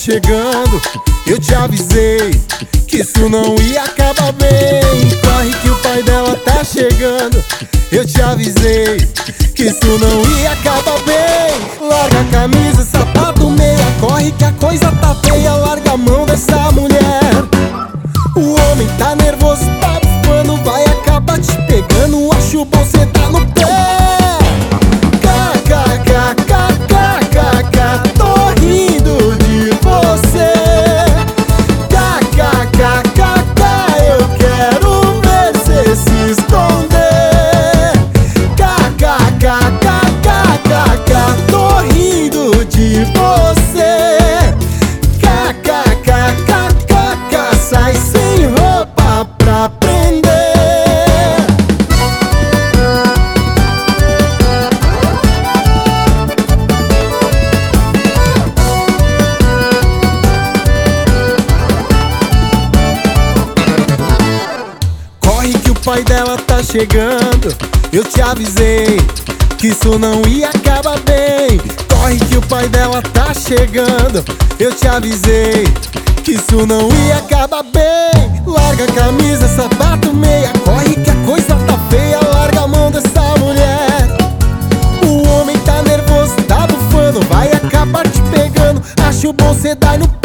chegando. Eu te avisei que isso não ia acabar bem. Corre que o pai dela tá chegando. Eu te avisei que isso não ia acabar bem. Larga a camisa, pai dela tá chegando. Eu te avisei que isso não ia acabar bem. Corre que o pai dela tá chegando. Eu te avisei que isso não ia acabar bem. Larga a camisa, sapato, meia. Corre que a coisa tá feia. Larga a mão dessa mulher. O homem tá nervoso, tá bufando. Vai acabar te pegando. Acho bom cê dar no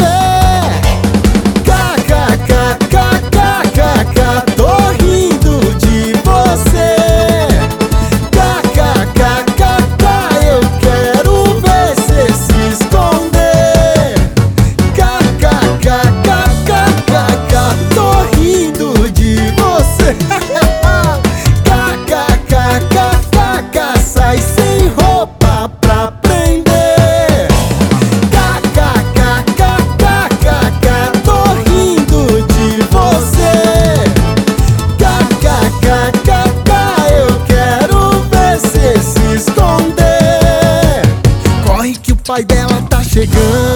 的歌